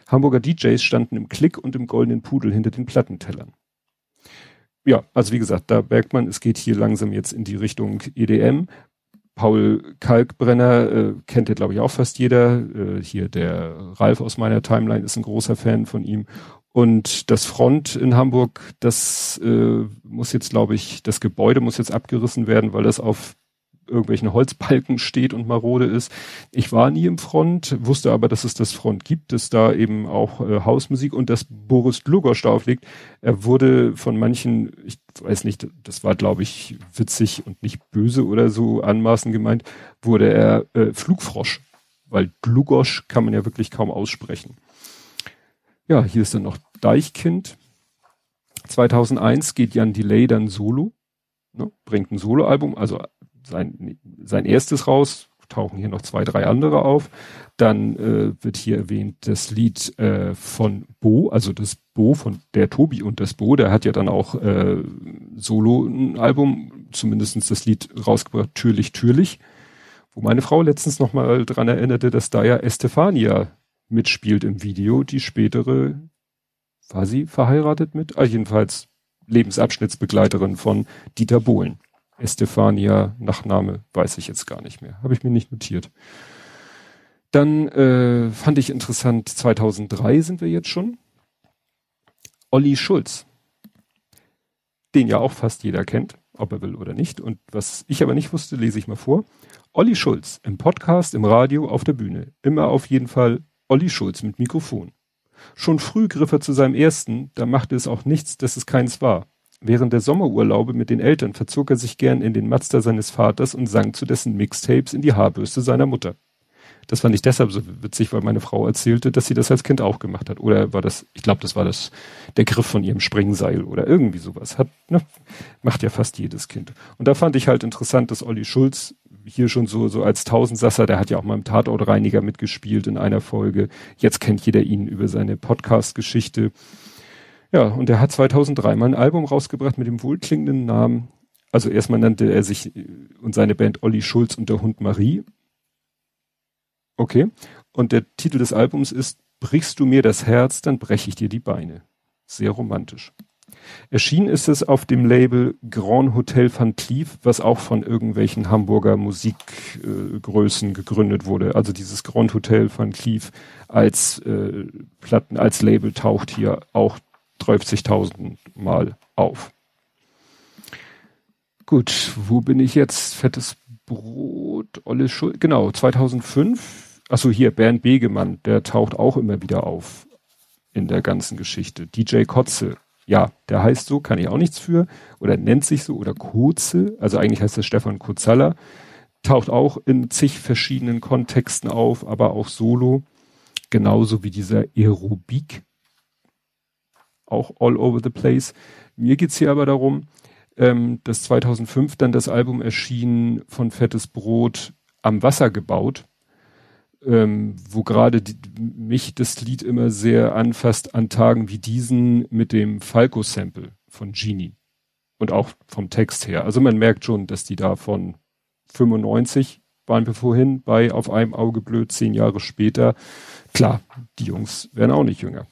Hamburger DJs standen im Klick und im goldenen Pudel hinter den Plattentellern. Ja, also wie gesagt, da merkt man, es geht hier langsam jetzt in die Richtung EDM. Paul Kalkbrenner äh, kennt ja, glaube ich, auch fast jeder. Äh, hier der Ralf aus meiner Timeline ist ein großer Fan von ihm. Und das Front in Hamburg, das äh, muss jetzt, glaube ich, das Gebäude muss jetzt abgerissen werden, weil das auf irgendwelchen Holzbalken steht und marode ist. Ich war nie im Front, wusste aber, dass es das Front gibt, dass da eben auch äh, Hausmusik und dass Boris Dlugosch da auflegt. Er wurde von manchen, ich weiß nicht, das war glaube ich witzig und nicht böse oder so anmaßend gemeint, wurde er äh, Flugfrosch, weil Dlugosch kann man ja wirklich kaum aussprechen. Ja, hier ist dann noch Deichkind. 2001 geht Jan Delay dann solo, ne, bringt ein Soloalbum, also sein, sein erstes raus, tauchen hier noch zwei, drei andere auf. Dann äh, wird hier erwähnt das Lied äh, von Bo, also das Bo von der Tobi und das Bo, der hat ja dann auch äh, solo ein Album zumindestens das Lied rausgebracht, Türlich, Türlich. Wo meine Frau letztens nochmal dran erinnerte, dass da ja Estefania mitspielt im Video, die spätere, war sie verheiratet mit? Ah, jedenfalls Lebensabschnittsbegleiterin von Dieter Bohlen. Estefania, Nachname, weiß ich jetzt gar nicht mehr. Habe ich mir nicht notiert. Dann äh, fand ich interessant, 2003 sind wir jetzt schon. Olli Schulz. Den ja auch fast jeder kennt, ob er will oder nicht. Und was ich aber nicht wusste, lese ich mal vor. Olli Schulz im Podcast, im Radio, auf der Bühne. Immer auf jeden Fall Olli Schulz mit Mikrofon. Schon früh griff er zu seinem ersten, da machte es auch nichts, dass es keins war. Während der Sommerurlaube mit den Eltern verzog er sich gern in den Mazda seines Vaters und sang zu dessen Mixtapes in die Haarbürste seiner Mutter. Das fand ich deshalb so witzig, weil meine Frau erzählte, dass sie das als Kind auch gemacht hat. Oder war das, ich glaube, das war das, der Griff von ihrem Springseil oder irgendwie sowas. Hat, ne, macht ja fast jedes Kind. Und da fand ich halt interessant, dass Olli Schulz hier schon so, so als Tausendsasser, der hat ja auch mal im Tatortreiniger mitgespielt in einer Folge. Jetzt kennt jeder ihn über seine Podcast-Geschichte. Ja, und er hat 2003 mal ein Album rausgebracht mit dem wohlklingenden Namen. Also erstmal nannte er sich und seine Band Olli Schulz und der Hund Marie. Okay. Und der Titel des Albums ist Brichst du mir das Herz, dann breche ich dir die Beine. Sehr romantisch. Erschienen ist es auf dem Label Grand Hotel van Cleef, was auch von irgendwelchen Hamburger Musikgrößen äh, gegründet wurde. Also dieses Grand Hotel van Cleef als äh, Platten, als Label taucht hier auch 30.000 Mal auf. Gut, wo bin ich jetzt? Fettes Brot, Olle Schuld, genau, 2005. Achso, hier, Bernd Begemann, der taucht auch immer wieder auf in der ganzen Geschichte. DJ Kotze, ja, der heißt so, kann ich auch nichts für, oder nennt sich so, oder Kurze, also eigentlich heißt er Stefan Kurzalla, taucht auch in zig verschiedenen Kontexten auf, aber auch solo, genauso wie dieser Aerobik, auch all over the place. Mir geht's hier aber darum, ähm, dass 2005 dann das Album erschien von Fettes Brot am Wasser gebaut, ähm, wo gerade mich das Lied immer sehr anfasst an Tagen wie diesen mit dem Falco-Sample von Genie und auch vom Text her. Also man merkt schon, dass die da von 95 waren wir vorhin bei auf einem Auge blöd, zehn Jahre später. Klar, die Jungs werden auch nicht jünger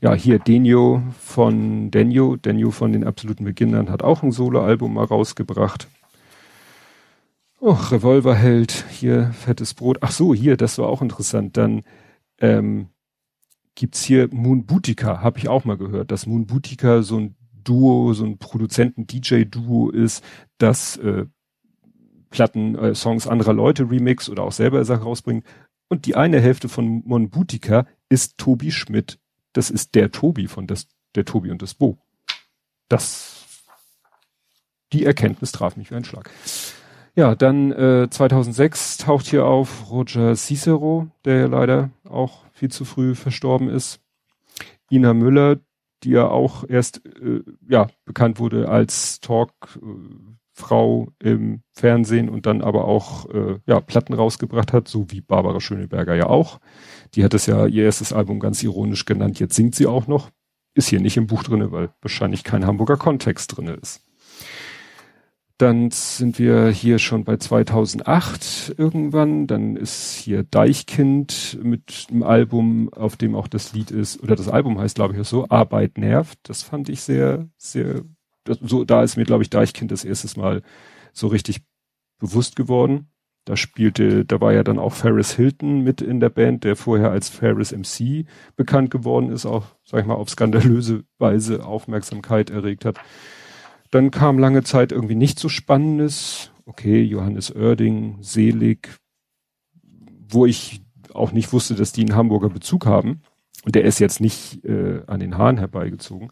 ja, hier Denio von Denio, Denio von den absoluten Beginnern hat auch ein Soloalbum mal rausgebracht. Oh, Revolverheld, hier fettes Brot. Ach so, hier, das war auch interessant. Dann ähm, gibt's hier Moon Boutica, habe ich auch mal gehört, dass Moon Boutica so ein Duo, so ein Produzenten-DJ-Duo ist, das äh, Platten, äh, Songs anderer Leute remix oder auch selber Sachen rausbringt. Und die eine Hälfte von Moon Boutica ist Tobi Schmidt das ist der Tobi von das, der Tobi und das Bo. Das, die Erkenntnis traf mich wie ein Schlag. Ja, dann äh, 2006 taucht hier auf Roger Cicero, der ja leider auch viel zu früh verstorben ist. Ina Müller, die ja auch erst äh, ja bekannt wurde als Talkfrau äh, im Fernsehen und dann aber auch äh, ja Platten rausgebracht hat, so wie Barbara Schöneberger ja auch. Die hat es ja ihr erstes Album ganz ironisch genannt. Jetzt singt sie auch noch. Ist hier nicht im Buch drinne, weil wahrscheinlich kein Hamburger Kontext drinne ist. Dann sind wir hier schon bei 2008 irgendwann. Dann ist hier Deichkind mit einem Album, auf dem auch das Lied ist, oder das Album heißt, glaube ich, so, Arbeit nervt. Das fand ich sehr, sehr, das, so, da ist mir, glaube ich, Deichkind das erstes Mal so richtig bewusst geworden. Da spielte, da war ja dann auch Ferris Hilton mit in der Band, der vorher als Ferris MC bekannt geworden ist, auch, sag ich mal, auf skandalöse Weise Aufmerksamkeit erregt hat. Dann kam lange Zeit irgendwie nicht so Spannendes. Okay, Johannes Oerding, Selig, wo ich auch nicht wusste, dass die einen Hamburger Bezug haben. Und der ist jetzt nicht äh, an den Haaren herbeigezogen.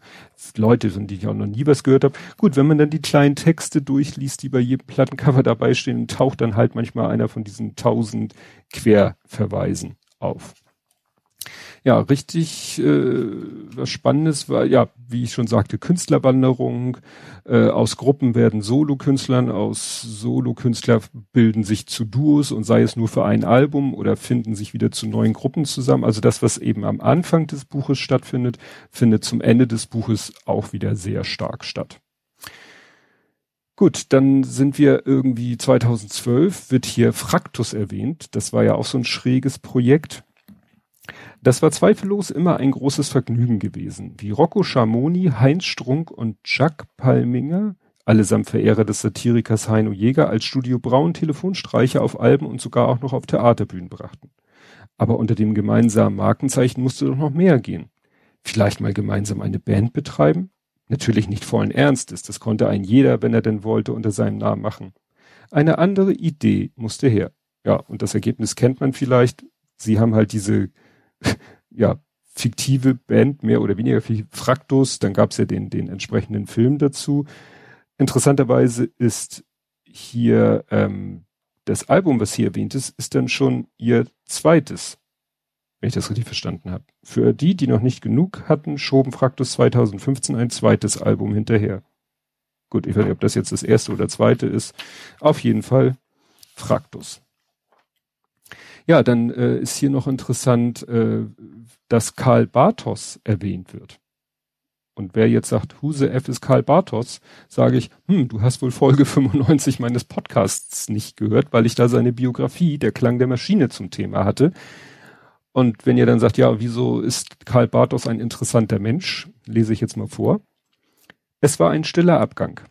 Leute, von denen ich auch noch nie was gehört habe. Gut, wenn man dann die kleinen Texte durchliest, die bei jedem Plattencover dabei stehen, taucht dann halt manchmal einer von diesen tausend Querverweisen auf ja, richtig äh, was Spannendes war, ja, wie ich schon sagte, Künstlerwanderung. Äh, aus Gruppen werden Solokünstlern, aus Solokünstler bilden sich zu Duos und sei es nur für ein Album oder finden sich wieder zu neuen Gruppen zusammen. Also das, was eben am Anfang des Buches stattfindet, findet zum Ende des Buches auch wieder sehr stark statt. Gut, dann sind wir irgendwie 2012, wird hier Fraktus erwähnt. Das war ja auch so ein schräges Projekt. Das war zweifellos immer ein großes Vergnügen gewesen. Wie Rocco Schamoni, Heinz Strunk und Jacques Palminger, allesamt Verehrer des Satirikers Heino Jäger, als Studio Braun Telefonstreiche auf Alben und sogar auch noch auf Theaterbühnen brachten. Aber unter dem gemeinsamen Markenzeichen musste doch noch mehr gehen. Vielleicht mal gemeinsam eine Band betreiben? Natürlich nicht vollen Ernstes, das konnte ein jeder, wenn er denn wollte, unter seinem Namen machen. Eine andere Idee musste her. Ja, und das Ergebnis kennt man vielleicht. Sie haben halt diese, [laughs] ja, fiktive Band, mehr oder weniger Fraktus, dann gab es ja den, den entsprechenden Film dazu. Interessanterweise ist hier ähm, das Album, was hier erwähnt ist, ist dann schon ihr zweites wenn ich das richtig verstanden habe. Für die, die noch nicht genug hatten, schoben Fraktus 2015 ein zweites Album hinterher. Gut, ich weiß nicht, ob das jetzt das erste oder zweite ist. Auf jeden Fall Fraktus. Ja, dann äh, ist hier noch interessant, äh, dass Karl Bartos erwähnt wird. Und wer jetzt sagt, Huse F ist Karl Bartos, sage ich, hm, du hast wohl Folge 95 meines Podcasts nicht gehört, weil ich da seine Biografie, der Klang der Maschine zum Thema hatte. Und wenn ihr dann sagt, ja, wieso ist Karl Bartos ein interessanter Mensch, lese ich jetzt mal vor. Es war ein stiller Abgang.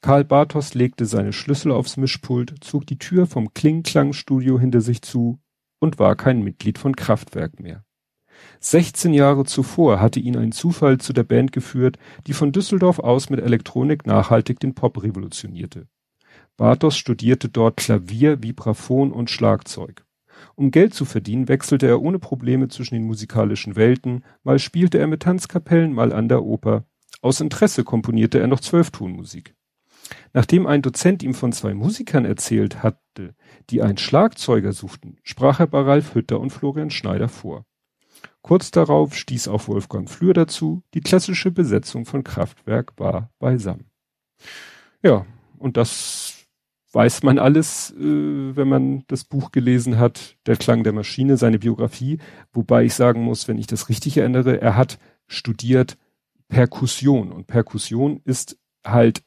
Karl Bartos legte seine Schlüssel aufs Mischpult, zog die Tür vom Klingklang-Studio hinter sich zu und war kein Mitglied von Kraftwerk mehr. 16 Jahre zuvor hatte ihn ein Zufall zu der Band geführt, die von Düsseldorf aus mit Elektronik nachhaltig den Pop revolutionierte. Bartos studierte dort Klavier, Vibraphon und Schlagzeug. Um Geld zu verdienen, wechselte er ohne Probleme zwischen den musikalischen Welten, mal spielte er mit Tanzkapellen, mal an der Oper. Aus Interesse komponierte er noch Zwölftonmusik. Nachdem ein Dozent ihm von zwei Musikern erzählt hatte, die einen Schlagzeuger suchten, sprach er bei Ralf Hütter und Florian Schneider vor. Kurz darauf stieß auch Wolfgang Flür dazu, die klassische Besetzung von Kraftwerk war beisammen. Ja, und das weiß man alles, äh, wenn man das Buch gelesen hat, Der Klang der Maschine, seine Biografie. Wobei ich sagen muss, wenn ich das richtig erinnere, er hat studiert Perkussion und Perkussion ist halt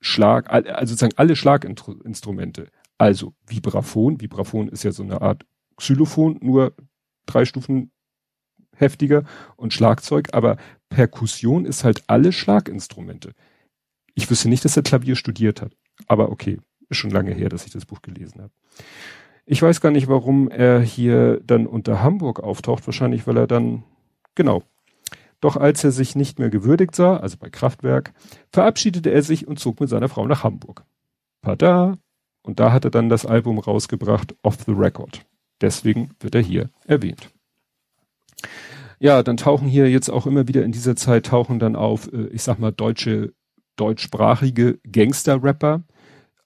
Schlag, also sozusagen alle Schlaginstrumente. Also Vibraphon, Vibraphon ist ja so eine Art Xylophon, nur drei Stufen heftiger und Schlagzeug, aber Perkussion ist halt alle Schlaginstrumente. Ich wüsste nicht, dass er Klavier studiert hat, aber okay, ist schon lange her, dass ich das Buch gelesen habe. Ich weiß gar nicht, warum er hier dann unter Hamburg auftaucht. Wahrscheinlich, weil er dann, genau. Doch als er sich nicht mehr gewürdigt sah, also bei Kraftwerk, verabschiedete er sich und zog mit seiner Frau nach Hamburg. Pada! Und da hat er dann das Album rausgebracht, Off the Record. Deswegen wird er hier erwähnt. Ja, dann tauchen hier jetzt auch immer wieder in dieser Zeit tauchen dann auf, äh, ich sag mal, deutsche, deutschsprachige Gangster-Rapper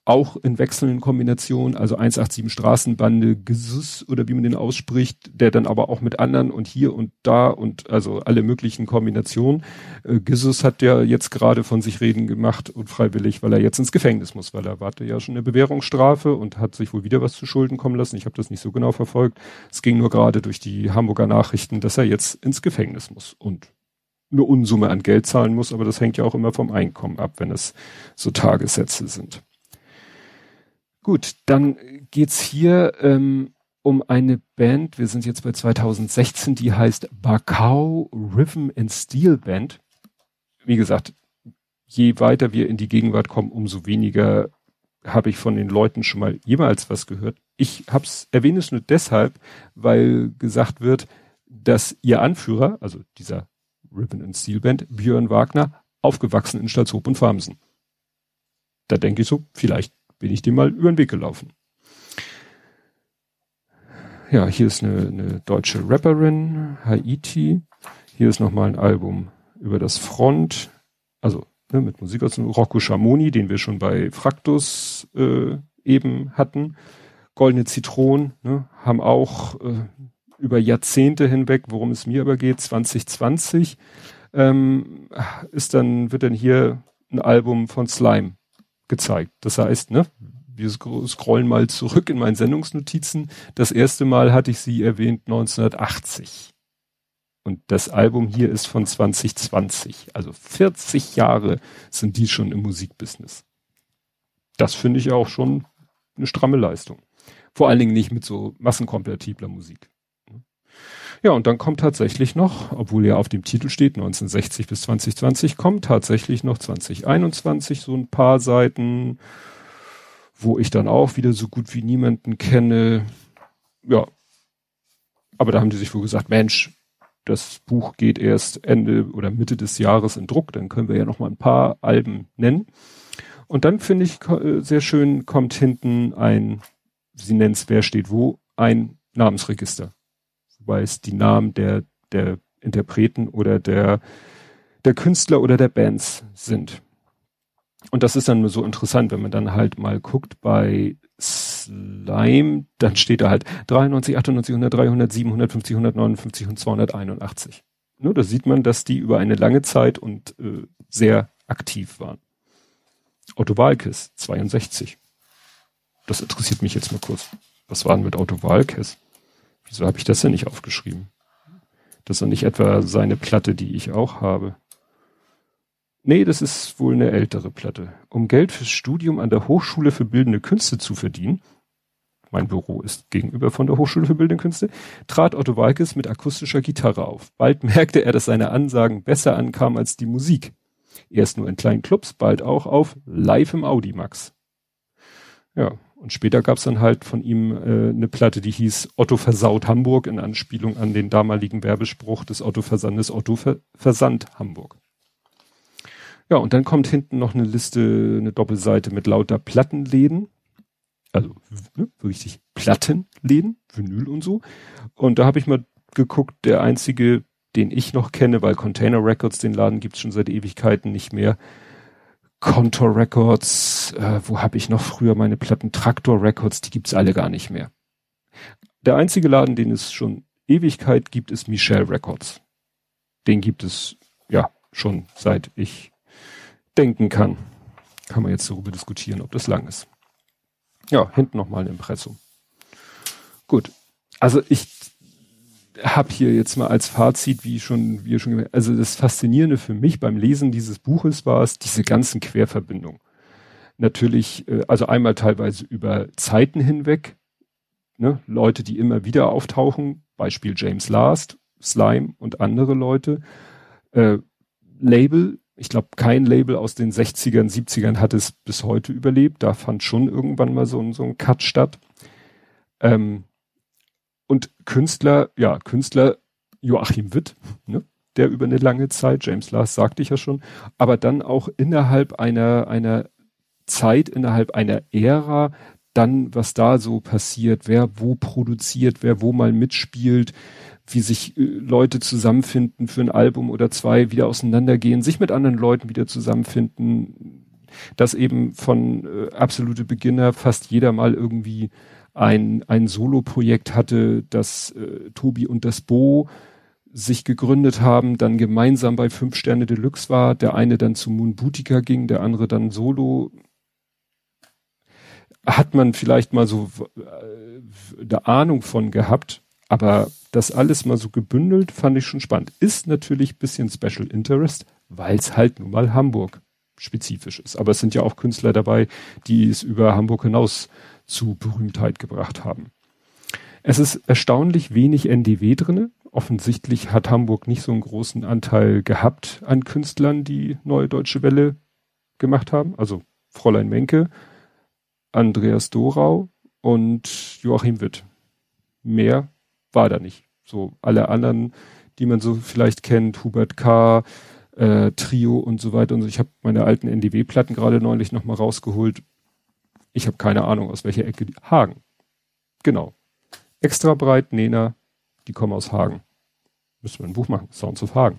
auch in wechselnden Kombinationen, also 187 Straßenbande, Gesus oder wie man den ausspricht, der dann aber auch mit anderen und hier und da und also alle möglichen Kombinationen. Äh, Gesus hat ja jetzt gerade von sich reden gemacht und freiwillig, weil er jetzt ins Gefängnis muss, weil er warte ja schon eine Bewährungsstrafe und hat sich wohl wieder was zu Schulden kommen lassen. Ich habe das nicht so genau verfolgt. Es ging nur gerade durch die Hamburger Nachrichten, dass er jetzt ins Gefängnis muss und eine Unsumme an Geld zahlen muss, aber das hängt ja auch immer vom Einkommen ab, wenn es so Tagessätze sind. Gut, dann geht's hier ähm, um eine Band, wir sind jetzt bei 2016, die heißt Bacau Rhythm and Steel Band. Wie gesagt, je weiter wir in die Gegenwart kommen, umso weniger habe ich von den Leuten schon mal jemals was gehört. Ich hab's erwähne es nur deshalb, weil gesagt wird, dass ihr Anführer, also dieser Rhythm and Steel Band, Björn Wagner, aufgewachsen in Stalzhoop und Farmsen. Da denke ich so, vielleicht bin ich dem mal über den Weg gelaufen. Ja, hier ist eine, eine deutsche Rapperin, Haiti. Hier ist nochmal ein Album über das Front, also ne, mit Musik aus Rocco Schamoni, den wir schon bei Fraktus äh, eben hatten. Goldene Zitronen ne, haben auch äh, über Jahrzehnte hinweg, worum es mir aber geht, 2020, ähm, ist dann, wird dann hier ein Album von Slime gezeigt. Das heißt, ne, wir scrollen mal zurück in meinen Sendungsnotizen. Das erste Mal hatte ich sie erwähnt 1980. Und das Album hier ist von 2020. Also 40 Jahre sind die schon im Musikbusiness. das finde ich auch schon eine stramme Leistung. Vor allen Dingen nicht mit so massenkompatibler Musik. Ja, und dann kommt tatsächlich noch, obwohl ja auf dem Titel steht 1960 bis 2020, kommt tatsächlich noch 2021 so ein paar Seiten, wo ich dann auch wieder so gut wie niemanden kenne. Ja. Aber da haben die sich wohl gesagt, Mensch, das Buch geht erst Ende oder Mitte des Jahres in Druck, dann können wir ja noch mal ein paar Alben nennen. Und dann finde ich äh, sehr schön, kommt hinten ein, sie nennt es Wer steht wo, ein Namensregister. Es die Namen der, der Interpreten oder der, der Künstler oder der Bands sind. Und das ist dann so interessant, wenn man dann halt mal guckt bei Slime, dann steht da halt 93, 98, 100, 300, 750, 159 und 281. Nur da sieht man, dass die über eine lange Zeit und äh, sehr aktiv waren. Otto Walkes, 62. Das interessiert mich jetzt mal kurz. Was war denn mit Otto Walkes? Wieso habe ich das denn nicht aufgeschrieben? Das ist nicht etwa seine Platte, die ich auch habe. Nee, das ist wohl eine ältere Platte. Um Geld fürs Studium an der Hochschule für Bildende Künste zu verdienen, mein Büro ist gegenüber von der Hochschule für Bildende Künste, trat Otto Walkes mit akustischer Gitarre auf. Bald [laughs] merkte er, dass seine Ansagen besser ankamen als die Musik. Erst nur in kleinen Clubs, bald auch auf live im Audimax. Ja, und später gab's dann halt von ihm äh, eine Platte, die hieß Otto versaut Hamburg in Anspielung an den damaligen Werbespruch des Otto Versandes Otto Ver Versand Hamburg. Ja, und dann kommt hinten noch eine Liste, eine Doppelseite mit lauter Plattenläden. Also ne, richtig Plattenläden, Vinyl und so. Und da habe ich mal geguckt, der einzige den ich noch kenne, weil Container Records, den Laden gibt's schon seit Ewigkeiten nicht mehr. Contour Records, äh, wo habe ich noch früher meine Platten? Traktor Records, die gibt's alle gar nicht mehr. Der einzige Laden, den es schon Ewigkeit gibt, ist Michelle Records. Den gibt es ja schon seit ich denken kann. Kann man jetzt darüber diskutieren, ob das lang ist. Ja, hinten nochmal ein Impressum. Gut. Also ich habe hier jetzt mal als Fazit, wie schon, wie schon, also das Faszinierende für mich beim Lesen dieses Buches war es, diese ganzen Querverbindungen. Natürlich, äh, also einmal teilweise über Zeiten hinweg, ne, Leute, die immer wieder auftauchen, Beispiel James Last, Slime und andere Leute. Äh, Label, ich glaube, kein Label aus den 60ern, 70ern hat es bis heute überlebt. Da fand schon irgendwann mal so, so ein Cut statt. Ähm, und Künstler, ja, Künstler Joachim Witt, ne, der über eine lange Zeit, James Last sagte ich ja schon, aber dann auch innerhalb einer, einer Zeit, innerhalb einer Ära, dann, was da so passiert, wer wo produziert, wer wo mal mitspielt, wie sich äh, Leute zusammenfinden für ein Album oder zwei, wieder auseinandergehen, sich mit anderen Leuten wieder zusammenfinden, dass eben von äh, absolute Beginner fast jeder mal irgendwie ein, ein Solo-Projekt hatte, das äh, Tobi und das Bo sich gegründet haben, dann gemeinsam bei Fünf Sterne Deluxe war, der eine dann zu Moon Boutica ging, der andere dann Solo. Hat man vielleicht mal so äh, eine Ahnung von gehabt, aber das alles mal so gebündelt fand ich schon spannend. Ist natürlich bisschen Special Interest, weil es halt nun mal Hamburg spezifisch ist. Aber es sind ja auch Künstler dabei, die es über Hamburg hinaus zu Berühmtheit gebracht haben. Es ist erstaunlich wenig NDW drinne. Offensichtlich hat Hamburg nicht so einen großen Anteil gehabt an Künstlern, die Neue Deutsche Welle gemacht haben. Also Fräulein Menke, Andreas Dorau und Joachim Witt. Mehr war da nicht. So alle anderen, die man so vielleicht kennt, Hubert K., äh, Trio und so weiter und so. Ich habe meine alten NDW-Platten gerade neulich nochmal rausgeholt. Ich habe keine Ahnung, aus welcher Ecke. Die, Hagen. Genau. Extra breit, Nena, die kommen aus Hagen. Müssen wir ein Buch machen. Sounds of Hagen.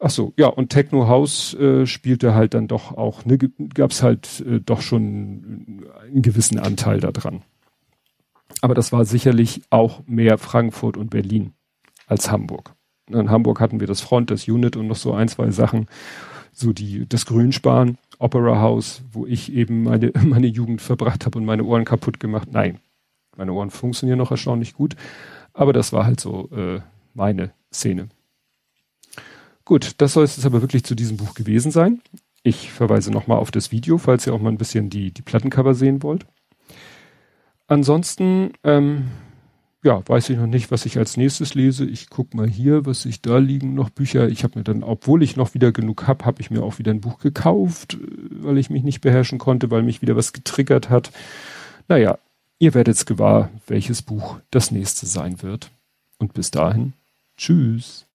Ach so, ja, und Techno House äh, spielte halt dann doch auch, ne, gab's halt äh, doch schon einen gewissen Anteil daran. Aber das war sicherlich auch mehr Frankfurt und Berlin als Hamburg. In Hamburg hatten wir das Front, das Unit und noch so ein, zwei Sachen, so die, das Grünsparen. Opera House, wo ich eben meine, [laughs] meine Jugend verbracht habe und meine Ohren kaputt gemacht. Nein, meine Ohren funktionieren noch erstaunlich gut, aber das war halt so äh, meine Szene. Gut, das soll es jetzt aber wirklich zu diesem Buch gewesen sein. Ich verweise nochmal auf das Video, falls ihr auch mal ein bisschen die, die Plattencover sehen wollt. Ansonsten, ähm, ja, weiß ich noch nicht, was ich als nächstes lese. Ich guck mal hier, was ich da liegen noch Bücher. Ich habe mir dann, obwohl ich noch wieder genug hab, habe ich mir auch wieder ein Buch gekauft, äh, weil ich mich nicht beherrschen konnte, weil mich wieder was getriggert hat. Naja, ihr werdet's gewahr, welches Buch das nächste sein wird. Und bis dahin, tschüss.